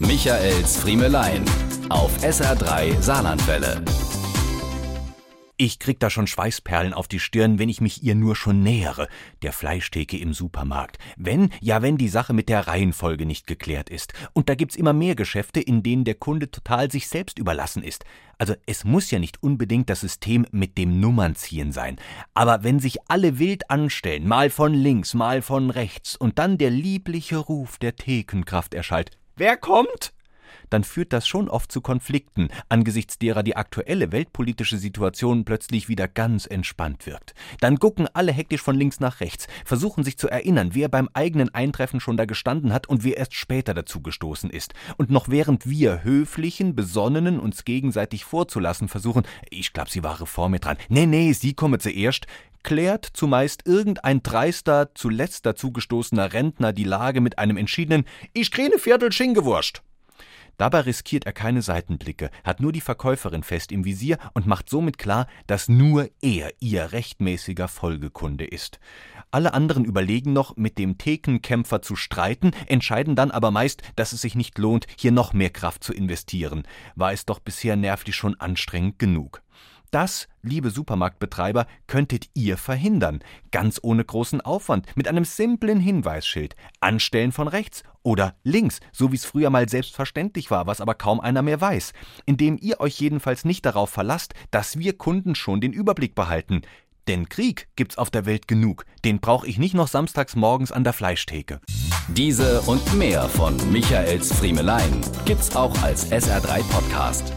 Michaels Friemelein auf SR3 Saarlandwelle. Ich krieg da schon Schweißperlen auf die Stirn, wenn ich mich ihr nur schon nähere, der Fleischtheke im Supermarkt. Wenn, ja wenn die Sache mit der Reihenfolge nicht geklärt ist. Und da gibt's immer mehr Geschäfte, in denen der Kunde total sich selbst überlassen ist. Also es muss ja nicht unbedingt das System mit dem Nummernziehen sein. Aber wenn sich alle wild anstellen, mal von links, mal von rechts, und dann der liebliche Ruf der Thekenkraft erschallt. Wer kommt? Dann führt das schon oft zu Konflikten, angesichts derer die aktuelle weltpolitische Situation plötzlich wieder ganz entspannt wirkt. Dann gucken alle hektisch von links nach rechts, versuchen sich zu erinnern, wer beim eigenen Eintreffen schon da gestanden hat und wer erst später dazu gestoßen ist. Und noch während wir höflichen, besonnenen uns gegenseitig vorzulassen versuchen, ich glaub, sie war vor mir dran. Nee, nee, sie komme zuerst, klärt zumeist irgendein dreister, zuletzt dazugestoßener Rentner die Lage mit einem entschiedenen Ich kriege Viertel Schingewurst. Dabei riskiert er keine Seitenblicke, hat nur die Verkäuferin fest im Visier und macht somit klar, dass nur er ihr rechtmäßiger Folgekunde ist. Alle anderen überlegen noch, mit dem Thekenkämpfer zu streiten, entscheiden dann aber meist, dass es sich nicht lohnt, hier noch mehr Kraft zu investieren. War es doch bisher nervlich schon anstrengend genug. Das, liebe Supermarktbetreiber, könntet ihr verhindern, ganz ohne großen Aufwand, mit einem simplen Hinweisschild. Anstellen von rechts oder links, so wie es früher mal selbstverständlich war, was aber kaum einer mehr weiß, indem ihr euch jedenfalls nicht darauf verlasst, dass wir Kunden schon den Überblick behalten. Denn Krieg gibt's auf der Welt genug, den brauche ich nicht noch samstags morgens an der Fleischtheke. Diese und mehr von Michaels Friemelein gibt's auch als SR3 Podcast.